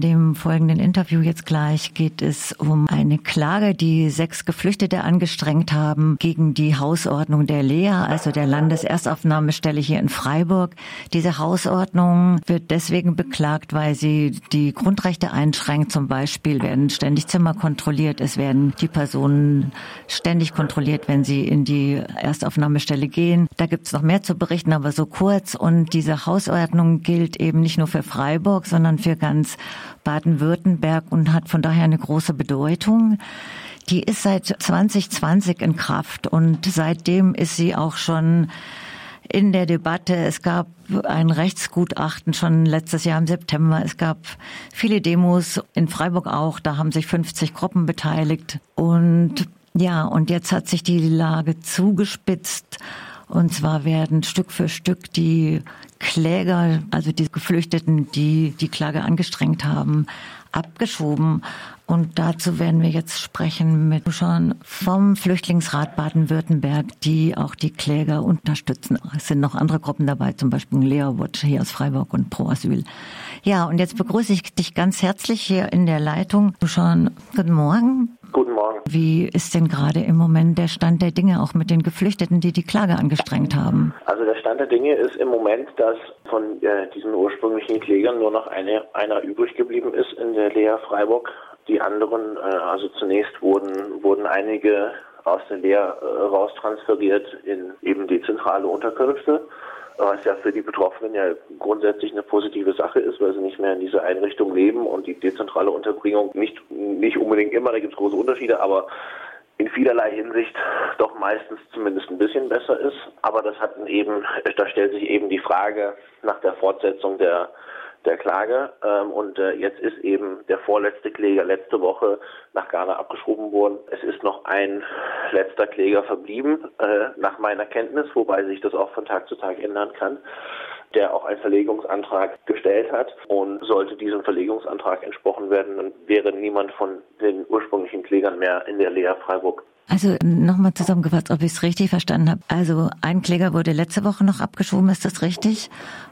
In dem folgenden Interview jetzt gleich geht es um eine Klage, die sechs Geflüchtete angestrengt haben gegen die Hausordnung der Lea, also der Landeserstaufnahmestelle hier in Freiburg. Diese Hausordnung wird deswegen beklagt, weil sie die Grundrechte einschränkt. Zum Beispiel werden ständig Zimmer kontrolliert. Es werden die Personen ständig kontrolliert, wenn sie in die Erstaufnahmestelle gehen. Da gibt es noch mehr zu berichten, aber so kurz. Und diese Hausordnung gilt eben nicht nur für Freiburg, sondern für ganz Baden-Württemberg und hat von daher eine große Bedeutung. Die ist seit 2020 in Kraft und seitdem ist sie auch schon in der Debatte. Es gab ein Rechtsgutachten schon letztes Jahr im September. Es gab viele Demos in Freiburg auch. Da haben sich 50 Gruppen beteiligt. Und ja, und jetzt hat sich die Lage zugespitzt. Und zwar werden Stück für Stück die Kläger, also die Geflüchteten, die die Klage angestrengt haben, abgeschoben. Und dazu werden wir jetzt sprechen mit schon vom Flüchtlingsrat Baden-Württemberg, die auch die Kläger unterstützen. Es sind noch andere Gruppen dabei, zum Beispiel Lea Watch hier aus Freiburg und Pro Asyl. Ja, und jetzt begrüße ich dich ganz herzlich hier in der Leitung. Schon guten Morgen. Guten Morgen. Wie ist denn gerade im Moment der Stand der Dinge, auch mit den Geflüchteten, die die Klage angestrengt haben? Also der Stand der Dinge ist im Moment, dass von äh, diesen ursprünglichen Klägern nur noch eine, einer übrig geblieben ist in der Lea Freiburg. Die anderen, äh, also zunächst wurden, wurden einige aus der Lea äh, raustransferiert in eben die zentrale Unterkünfte was ja für die Betroffenen ja grundsätzlich eine positive Sache ist, weil sie nicht mehr in dieser Einrichtung leben und die dezentrale Unterbringung nicht, nicht unbedingt immer, da gibt es große Unterschiede, aber in vielerlei Hinsicht doch meistens zumindest ein bisschen besser ist. Aber das hat eben, da stellt sich eben die Frage nach der Fortsetzung der der Klage. Ähm, und äh, jetzt ist eben der vorletzte Kläger letzte Woche nach Ghana abgeschoben worden. Es ist noch ein letzter Kläger verblieben, äh, nach meiner Kenntnis, wobei sich das auch von Tag zu Tag ändern kann der auch einen Verlegungsantrag gestellt hat. Und sollte diesem Verlegungsantrag entsprochen werden, dann wäre niemand von den ursprünglichen Klägern mehr in der Lea Freiburg also nochmal zusammengefasst, ob ich es richtig verstanden habe. Also ein Kläger wurde letzte Woche noch abgeschoben, ist das richtig?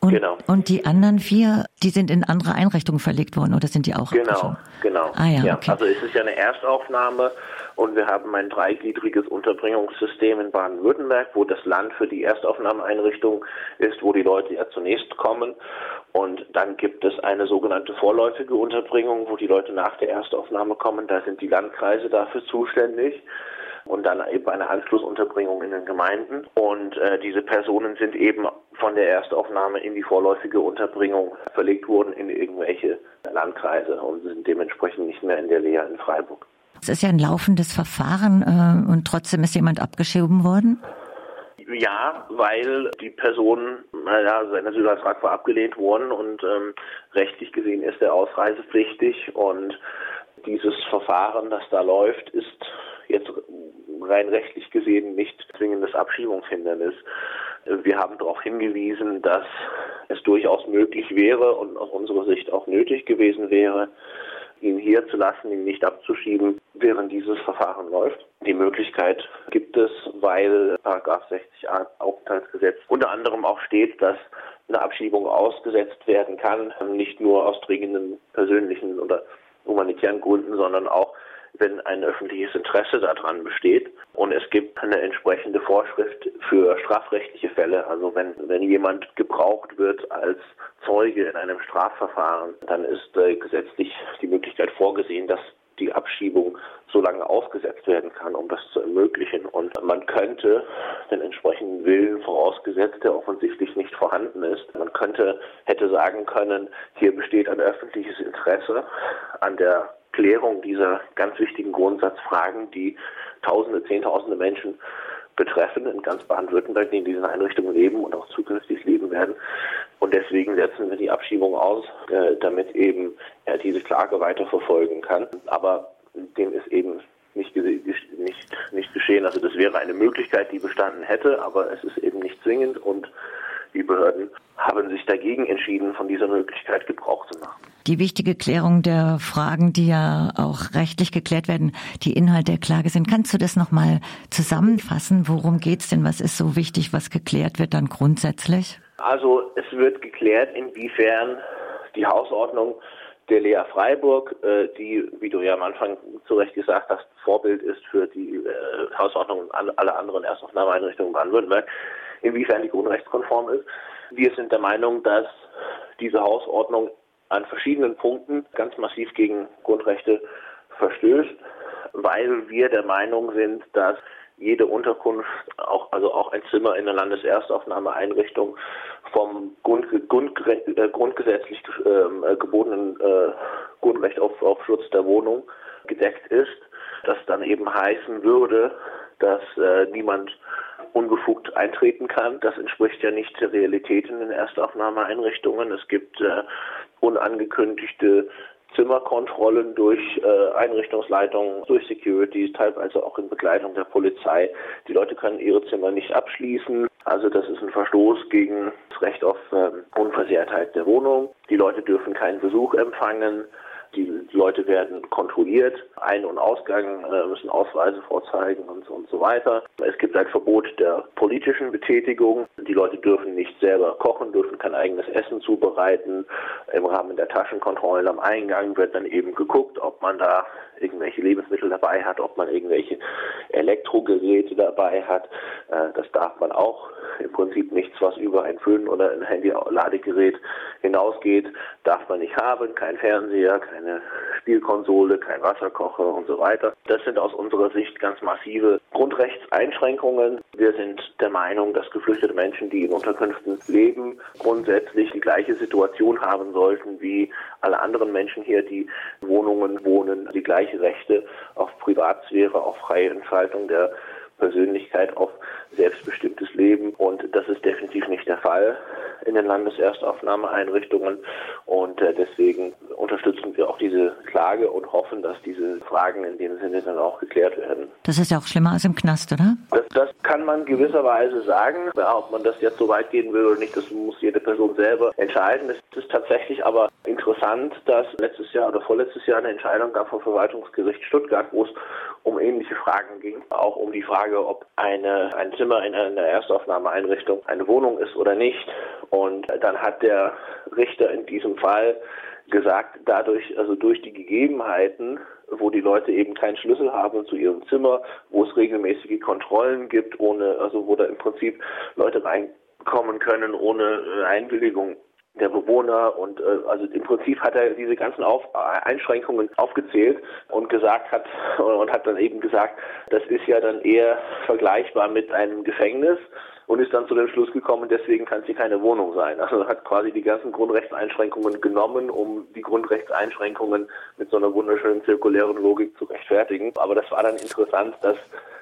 Und, genau. Und die anderen vier, die sind in andere Einrichtungen verlegt worden oder sind die auch Genau, abgeschoben? genau. Ah, ja, ja. Okay. Also es ist ja eine Erstaufnahme und wir haben ein dreigliedriges Unterbringungssystem in Baden-Württemberg, wo das Land für die Erstaufnahmeeinrichtung ist, wo die Leute ja zunächst kommen. Und dann gibt es eine sogenannte vorläufige Unterbringung, wo die Leute nach der Erstaufnahme kommen. Da sind die Landkreise dafür zuständig und dann eben eine Anschlussunterbringung in den Gemeinden. Und äh, diese Personen sind eben von der Erstaufnahme in die vorläufige Unterbringung verlegt worden in irgendwelche Landkreise und sind dementsprechend nicht mehr in der Lehre in Freiburg. Es ist ja ein laufendes Verfahren äh, und trotzdem ist jemand abgeschoben worden? Ja, weil die Person, naja, sein Asylantrag war abgelehnt worden und ähm, rechtlich gesehen ist er ausreisepflichtig und dieses Verfahren, das da läuft, ist jetzt rein rechtlich gesehen nicht zwingendes Abschiebungshindernis. Wir haben darauf hingewiesen, dass es durchaus möglich wäre und aus unserer Sicht auch nötig gewesen wäre, ihn hier zu lassen, ihn nicht abzuschieben, während dieses Verfahren läuft. Die Möglichkeit gibt es, weil Paragraph 60a Aufenthaltsgesetz unter anderem auch steht, dass eine Abschiebung ausgesetzt werden kann, nicht nur aus dringenden persönlichen oder humanitären Gründen, sondern auch wenn ein öffentliches Interesse daran besteht. Und es gibt eine entsprechende Vorschrift für strafrechtliche Fälle. Also wenn, wenn jemand gebraucht wird als Zeuge in einem Strafverfahren, dann ist äh, gesetzlich die Möglichkeit vorgesehen, dass die Abschiebung so lange ausgesetzt werden kann, um das zu ermöglichen. Und man könnte den entsprechenden Willen vorausgesetzt, der offensichtlich nicht vorhanden ist, man könnte, hätte sagen können, hier besteht ein öffentliches Interesse an der Klärung dieser ganz wichtigen Grundsatzfragen, die Tausende, Zehntausende Menschen betreffen in ganz Baden-Württemberg, die in diesen Einrichtungen leben und auch zukünftig leben werden. Und deswegen setzen wir die Abschiebung aus, äh, damit eben er diese Klage weiterverfolgen kann. Aber dem ist eben nicht, nicht, nicht geschehen. Also das wäre eine Möglichkeit, die bestanden hätte, aber es ist eben nicht zwingend und die Behörden haben sich dagegen entschieden, von dieser Möglichkeit Gebrauch zu machen. Die wichtige Klärung der Fragen, die ja auch rechtlich geklärt werden, die Inhalt der Klage sind. Kannst du das nochmal zusammenfassen? Worum geht es denn? Was ist so wichtig, was geklärt wird dann grundsätzlich? Also es wird geklärt, inwiefern die Hausordnung der Lea Freiburg, äh, die, wie du ja am Anfang zu Recht gesagt hast, Vorbild ist für die äh, Hausordnung und alle anderen Erstaufnahmeeinrichtungen in Baden-Württemberg, inwiefern die grundrechtskonform ist. Wir sind der Meinung, dass diese Hausordnung an verschiedenen Punkten ganz massiv gegen Grundrechte verstößt, weil wir der Meinung sind, dass jede Unterkunft, auch, also auch ein Zimmer in der Landeserstaufnahmeeinrichtung vom Grund, Grund, äh, grundgesetzlich äh, gebotenen äh, Grundrecht auf, auf Schutz der Wohnung gedeckt ist. Das dann eben heißen würde, dass äh, niemand unbefugt eintreten kann. Das entspricht ja nicht der Realität in den Erstaufnahmeeinrichtungen. Es gibt äh, unangekündigte Zimmerkontrollen durch äh, Einrichtungsleitungen, durch Security, teilweise auch in Begleitung der Polizei. Die Leute können ihre Zimmer nicht abschließen. Also das ist ein Verstoß gegen das Recht auf ähm, Unversehrtheit der Wohnung. Die Leute dürfen keinen Besuch empfangen. Die Leute werden kontrolliert, Ein- und Ausgang äh, müssen Ausweise vorzeigen und, und so weiter. Es gibt ein Verbot der politischen Betätigung. Die Leute dürfen nicht selber kochen, dürfen kein eigenes Essen zubereiten. Im Rahmen der Taschenkontrollen am Eingang wird dann eben geguckt, ob man da irgendwelche Lebensmittel dabei hat, ob man irgendwelche Elektrogeräte dabei hat. Äh, das darf man auch. Im Prinzip nichts, was über ein Föhn oder ein Handy-Ladegerät hinausgeht, darf man nicht haben. Kein Fernseher, keine Spielkonsole, kein Wasserkocher und so weiter. Das sind aus unserer Sicht ganz massive Grundrechtseinschränkungen. Wir sind der Meinung, dass geflüchtete Menschen, die in Unterkünften leben, grundsätzlich die gleiche Situation haben sollten wie alle anderen Menschen hier, die Wohnungen wohnen, die gleiche Rechte auf Privatsphäre, auf freie Entfaltung der Persönlichkeit, auf selbstbestimmtes Leben. Und das ist definitiv nicht der Fall in den Landeserstaufnahmeeinrichtungen. Und äh, deswegen unterstützen wir auch diese Klage und hoffen, dass diese Fragen in dem Sinne dann auch geklärt werden. Das ist ja auch schlimmer als im Knast, oder? Das, das kann man gewisserweise sagen. Ja, ob man das jetzt so weit gehen will oder nicht, das muss jede Person selber entscheiden. Es ist tatsächlich aber interessant, dass letztes Jahr oder vorletztes Jahr eine Entscheidung gab vom Verwaltungsgericht Stuttgart, wo es um ähnliche Fragen ging. Auch um die Frage, ob eine, ein Zimmer in einer Erstaufnahmeeinrichtung eine Wohnung ist oder nicht. Und dann hat der Richter in diesem Fall gesagt, dadurch, also durch die Gegebenheiten, wo die Leute eben keinen Schlüssel haben zu ihrem Zimmer, wo es regelmäßige Kontrollen gibt, ohne, also wo da im Prinzip Leute reinkommen können ohne äh, Einwilligung der Bewohner. Und äh, also im Prinzip hat er diese ganzen Auf Einschränkungen aufgezählt und gesagt hat und hat dann eben gesagt, das ist ja dann eher vergleichbar mit einem Gefängnis und ist dann zu dem Schluss gekommen, deswegen kann sie keine Wohnung sein. Also hat quasi die ganzen Grundrechtseinschränkungen genommen, um die Grundrechtseinschränkungen mit so einer wunderschönen zirkulären Logik zu rechtfertigen. Aber das war dann interessant, dass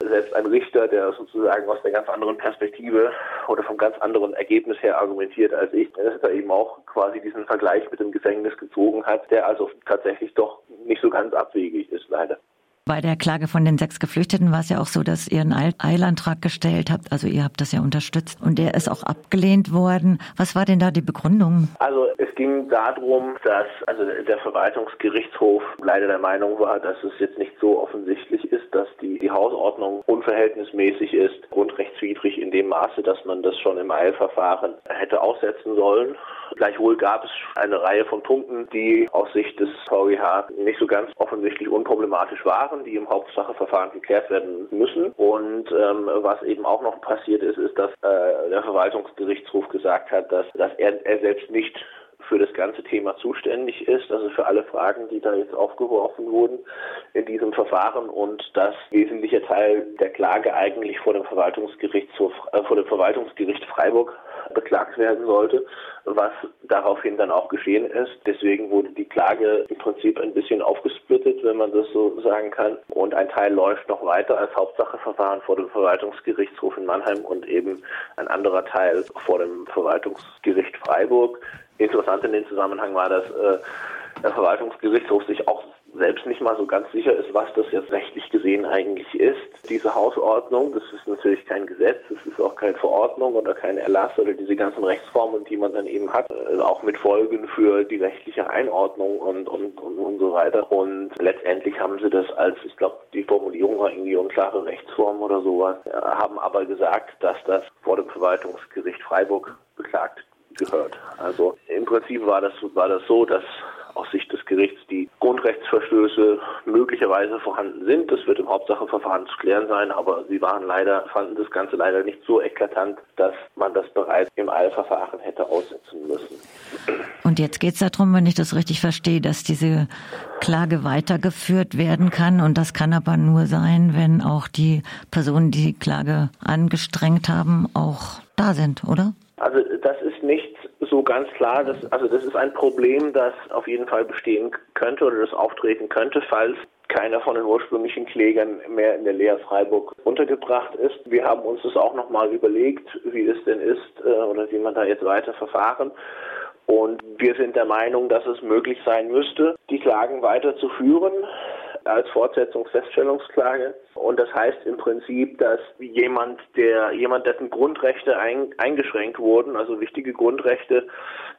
selbst ein Richter, der sozusagen aus der ganz anderen Perspektive oder vom ganz anderen Ergebnis her argumentiert als ich, dass er eben auch quasi diesen Vergleich mit dem Gefängnis gezogen hat, der also tatsächlich doch nicht so ganz abwegig ist, leider. Bei der Klage von den sechs Geflüchteten war es ja auch so, dass ihr einen Eilantrag gestellt habt. Also ihr habt das ja unterstützt und der ist auch abgelehnt worden. Was war denn da die Begründung? Also es ging darum, dass also der Verwaltungsgerichtshof leider der Meinung war, dass es jetzt nicht so offensichtlich ist, dass die, die Hausordnung unverhältnismäßig ist, grundrechtswidrig in dem Maße, dass man das schon im Eilverfahren hätte aussetzen sollen. Gleichwohl gab es eine Reihe von Punkten, die aus Sicht des VGH nicht so ganz offensichtlich unproblematisch waren, die im Hauptsacheverfahren geklärt werden müssen. Und ähm, was eben auch noch passiert ist, ist, dass äh, der Verwaltungsgerichtshof gesagt hat, dass, dass er, er selbst nicht für das ganze Thema zuständig ist, also für alle Fragen, die da jetzt aufgeworfen wurden in diesem Verfahren. Und dass wesentlicher Teil der Klage eigentlich vor dem Verwaltungsgerichtshof, äh, vor dem Verwaltungsgericht Freiburg beklagt werden sollte, was daraufhin dann auch geschehen ist. Deswegen wurde die Klage im Prinzip ein bisschen aufgesplittet, wenn man das so sagen kann. Und ein Teil läuft noch weiter als Hauptsacheverfahren vor dem Verwaltungsgerichtshof in Mannheim und eben ein anderer Teil vor dem Verwaltungsgericht Freiburg. Interessant in dem Zusammenhang war, dass äh, der Verwaltungsgerichtshof sich auch selbst nicht mal so ganz sicher ist, was das jetzt rechtlich gesehen eigentlich ist, diese Hausordnung. Das ist natürlich kein Gesetz, es ist auch keine Verordnung oder kein Erlass oder diese ganzen Rechtsformen, die man dann eben hat, also auch mit Folgen für die rechtliche Einordnung und, und, und, und so weiter. Und letztendlich haben sie das als, ich glaube, die Formulierung war irgendwie unklare Rechtsform oder sowas, haben aber gesagt, dass das vor dem Verwaltungsgericht Freiburg beklagt gehört. Also im Prinzip war das, war das so, dass aus Sicht des Gerichts die Grundrechtsverstöße möglicherweise vorhanden sind. Das wird im Hauptsacheverfahren zu klären sein, aber sie waren leider, fanden das Ganze leider nicht so eklatant, dass man das bereits im Eilverfahren hätte aussetzen müssen. Und jetzt geht es darum, wenn ich das richtig verstehe, dass diese Klage weitergeführt werden kann. Und das kann aber nur sein, wenn auch die Personen, die die Klage angestrengt haben, auch da sind, oder? Also das ist nicht so ganz klar. Das, also das ist ein Problem, das auf jeden Fall bestehen könnte oder das auftreten könnte, falls keiner von den ursprünglichen Klägern mehr in der Lea Freiburg untergebracht ist. Wir haben uns das auch nochmal überlegt, wie es denn ist äh, oder wie man da jetzt weiter verfahren. Und wir sind der Meinung, dass es möglich sein müsste, die Klagen weiterzuführen als Fortsetzungsfeststellungsklage. Und das heißt im Prinzip, dass jemand, der jemand, dessen Grundrechte ein, eingeschränkt wurden, also wichtige Grundrechte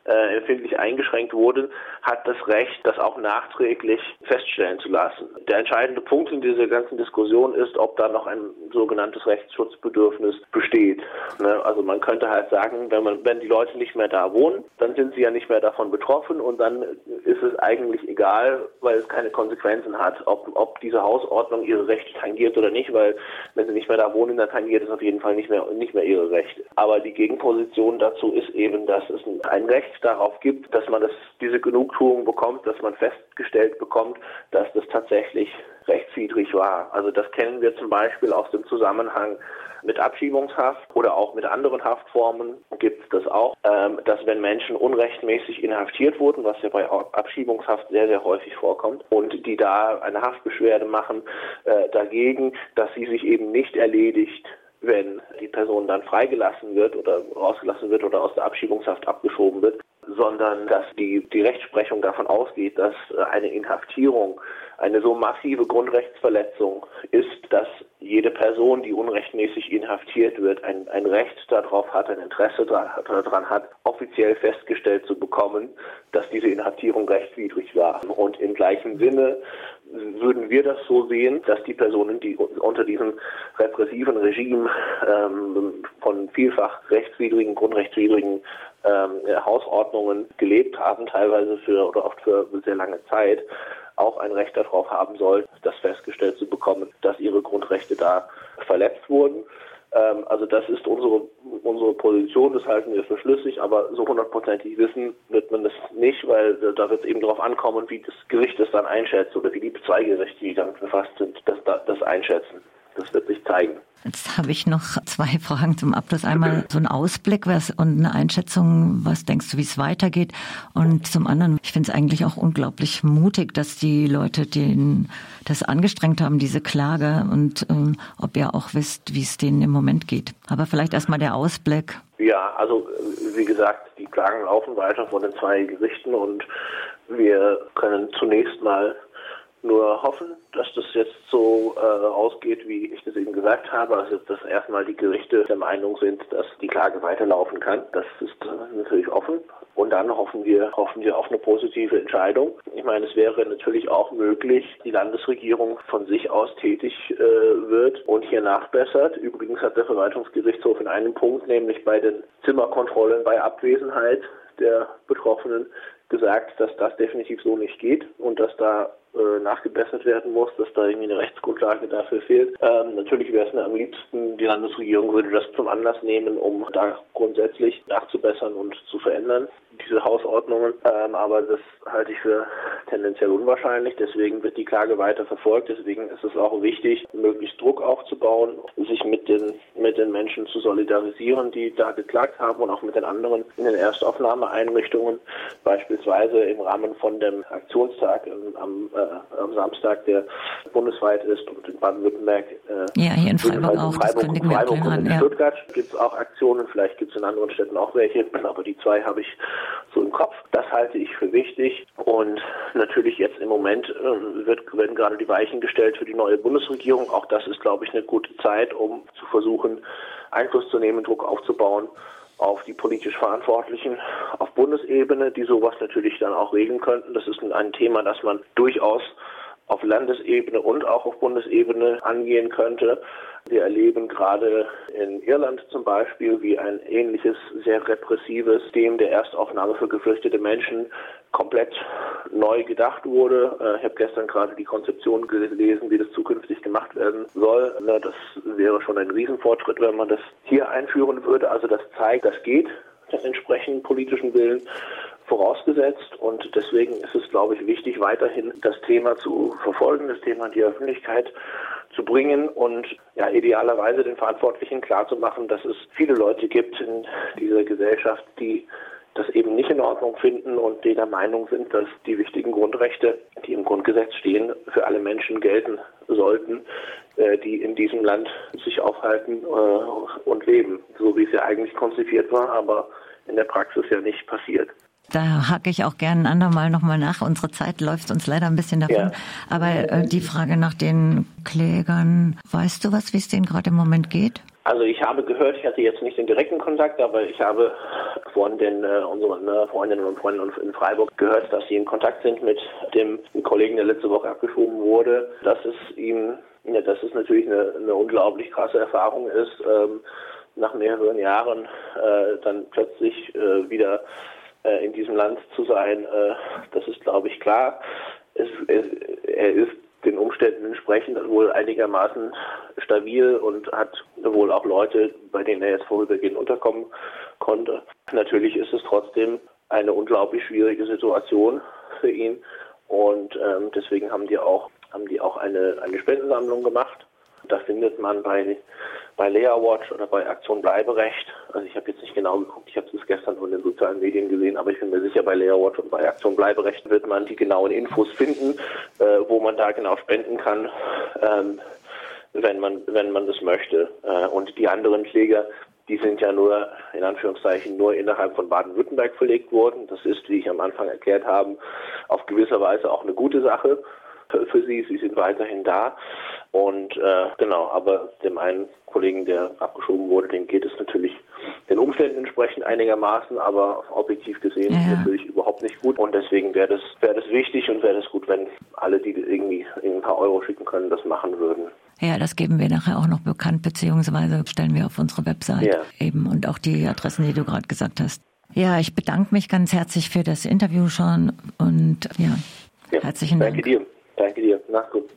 äh, empfindlich eingeschränkt wurden, hat das Recht, das auch nachträglich feststellen zu lassen. Der entscheidende Punkt in dieser ganzen Diskussion ist, ob da noch ein sogenanntes Rechtsschutzbedürfnis besteht. Ne? Also man könnte halt sagen, wenn man, wenn die Leute nicht mehr da wohnen, dann sind sie ja nicht mehr davon betroffen und dann ist es eigentlich egal, weil es keine Konsequenzen hat, ob, ob diese Hausordnung ihre Rechte tangiert oder nicht, weil wenn sie nicht mehr da wohnen, dann tangiert es auf jeden Fall nicht mehr, nicht mehr ihre Rechte. Aber die Gegenposition dazu ist eben, dass es ein Recht darauf gibt, dass man das, diese Genugtuung bekommt, dass man festgestellt bekommt, dass das tatsächlich rechtswidrig war. Also das kennen wir zum Beispiel aus dem Zusammenhang mit Abschiebungshaft oder auch mit anderen Haftformen gibt es das auch, ähm, dass wenn Menschen unrechtmäßig inhaftiert wurden, was ja bei Abschiebungshaft sehr, sehr häufig vorkommt, und die da eine Haftbeschwerde machen äh, dagegen, dass sie sich eben nicht erledigt wenn die Person dann freigelassen wird oder rausgelassen wird oder aus der Abschiebungshaft abgeschoben wird, sondern dass die, die Rechtsprechung davon ausgeht, dass eine Inhaftierung eine so massive Grundrechtsverletzung ist, dass jede Person, die unrechtmäßig inhaftiert wird, ein, ein Recht darauf hat, ein Interesse daran hat, offiziell festgestellt zu bekommen, dass diese Inhaftierung rechtswidrig war. Und im gleichen Sinne würden wir das so sehen, dass die Personen, die unter diesem repressiven Regime ähm, von vielfach rechtswidrigen, grundrechtswidrigen ähm, Hausordnungen gelebt haben, teilweise für oder oft für sehr lange Zeit, auch ein Recht darauf haben soll, das festgestellt zu bekommen, dass ihre Grundrechte da verletzt wurden. Ähm, also das ist unsere, unsere Position, das halten wir für schlüssig, aber so hundertprozentig wissen wird man das nicht, weil da wird es eben darauf ankommen, wie das Gericht es dann einschätzt oder wie die zwei Gerichte, die damit befasst sind, das, das einschätzen. Das wird sich zeigen. Jetzt habe ich noch zwei Fragen zum Abschluss. Einmal so ein Ausblick was, und eine Einschätzung, was denkst du, wie es weitergeht? Und zum anderen, ich finde es eigentlich auch unglaublich mutig, dass die Leute den, das angestrengt haben, diese Klage und ähm, ob ihr auch wisst, wie es denen im Moment geht. Aber vielleicht erstmal der Ausblick. Ja, also wie gesagt, die Klagen laufen weiter vor den zwei Gerichten und wir können zunächst mal nur hoffen, dass das jetzt so äh, ausgeht, wie ich das eben gesagt habe. Also dass erstmal die Gerichte der Meinung sind, dass die Klage weiterlaufen kann. Das ist äh, natürlich offen. Und dann hoffen wir, hoffen wir auf eine positive Entscheidung. Ich meine, es wäre natürlich auch möglich, die Landesregierung von sich aus tätig äh, wird und hier nachbessert. Übrigens hat der Verwaltungsgerichtshof in einem Punkt, nämlich bei den Zimmerkontrollen bei Abwesenheit der Betroffenen, gesagt, dass das definitiv so nicht geht und dass da äh, nachgebessert werden muss, dass da irgendwie eine Rechtsgrundlage dafür fehlt. Ähm, natürlich wäre es mir am liebsten, die Landesregierung würde das zum Anlass nehmen, um da grundsätzlich nachzubessern und zu verändern, diese Hausordnungen. Ähm, aber das halte ich für tendenziell unwahrscheinlich. Deswegen wird die Klage weiter verfolgt. Deswegen ist es auch wichtig, möglichst Druck aufzubauen, sich mit den, mit den Menschen zu solidarisieren, die da geklagt haben und auch mit den anderen in den Erstaufnahmeeinrichtungen, beispielsweise im Rahmen von dem Aktionstag am äh, am Samstag, der bundesweit ist und in Baden-Württemberg. Äh, ja, hier in Freiburg auch. Freiburg, das und Freiburg und in ja. Stuttgart gibt es auch Aktionen. Vielleicht gibt es in anderen Städten auch welche, aber die zwei habe ich so im Kopf. Das halte ich für wichtig und natürlich jetzt im Moment äh, wird, werden gerade die Weichen gestellt für die neue Bundesregierung. Auch das ist, glaube ich, eine gute Zeit, um zu versuchen, Einfluss zu nehmen, Druck aufzubauen auf die politisch Verantwortlichen auf Bundesebene, die sowas natürlich dann auch regeln könnten. Das ist ein Thema, das man durchaus auf Landesebene und auch auf Bundesebene angehen könnte. Wir erleben gerade in Irland zum Beispiel, wie ein ähnliches, sehr repressives System der Erstaufnahme für geflüchtete Menschen komplett neu gedacht wurde. Äh, ich habe gestern gerade die Konzeption gelesen, wie das zukünftig gemacht werden soll. Das wäre schon ein Riesenfortschritt, wenn man das hier einführen würde. Also das zeigt, das geht, den entsprechenden politischen Willen vorausgesetzt. Und deswegen ist es, glaube ich, wichtig, weiterhin das Thema zu verfolgen, das Thema in die Öffentlichkeit zu bringen und ja, idealerweise den Verantwortlichen klarzumachen, dass es viele Leute gibt in dieser Gesellschaft, die das eben nicht in Ordnung finden und die der Meinung sind, dass die wichtigen Grundrechte, die im Grundgesetz stehen, für alle Menschen gelten sollten, äh, die in diesem Land sich aufhalten äh, und leben, so wie es ja eigentlich konzipiert war, aber in der Praxis ja nicht passiert. Da hake ich auch gerne ein andermal nochmal nach. Unsere Zeit läuft uns leider ein bisschen davon. Ja. Aber äh, die Frage nach den Klägern, weißt du was, wie es denen gerade im Moment geht? Also ich habe gehört, ich hatte jetzt nicht den direkten Kontakt, aber ich habe von den äh, unseren äh, Freundinnen und Freunden in Freiburg gehört, dass sie in Kontakt sind mit dem Kollegen, der letzte Woche abgeschoben wurde, dass es ihm, ja, dass es natürlich eine, eine unglaublich krasse Erfahrung ist, ähm, nach mehreren Jahren äh, dann plötzlich äh, wieder in diesem Land zu sein, äh, das ist, glaube ich, klar. Es, es, er ist den Umständen entsprechend wohl einigermaßen stabil und hat wohl auch Leute, bei denen er jetzt vorübergehend unterkommen konnte. Natürlich ist es trotzdem eine unglaublich schwierige Situation für ihn und ähm, deswegen haben die auch haben die auch eine eine Spendensammlung gemacht. Da findet man bei bei Lea Watch oder bei Aktion Bleiberecht, also ich habe jetzt nicht genau geguckt, ich habe es gestern in den sozialen Medien gesehen, aber ich bin mir sicher, bei Lea Watch und bei Aktion Bleiberecht wird man die genauen Infos finden, äh, wo man da genau spenden kann, ähm, wenn man wenn man das möchte. Äh, und die anderen Kläger, die sind ja nur, in Anführungszeichen, nur innerhalb von Baden-Württemberg verlegt worden. Das ist, wie ich am Anfang erklärt habe, auf gewisse Weise auch eine gute Sache für sie. Sie sind weiterhin da. Und äh, genau, aber dem einen Kollegen, der abgeschoben wurde, dem geht es natürlich den Umständen entsprechend einigermaßen, aber objektiv gesehen ja. natürlich überhaupt nicht gut. Und deswegen wäre das, wäre das wichtig und wäre das gut, wenn alle, die irgendwie ein paar Euro schicken können, das machen würden. Ja, das geben wir nachher auch noch bekannt, beziehungsweise stellen wir auf unsere Website ja. eben und auch die Adressen, die du gerade gesagt hast. Ja, ich bedanke mich ganz herzlich für das Interview schon und ja, ja herzlichen Dank. Danke dir. Danke dir. Mach's gut.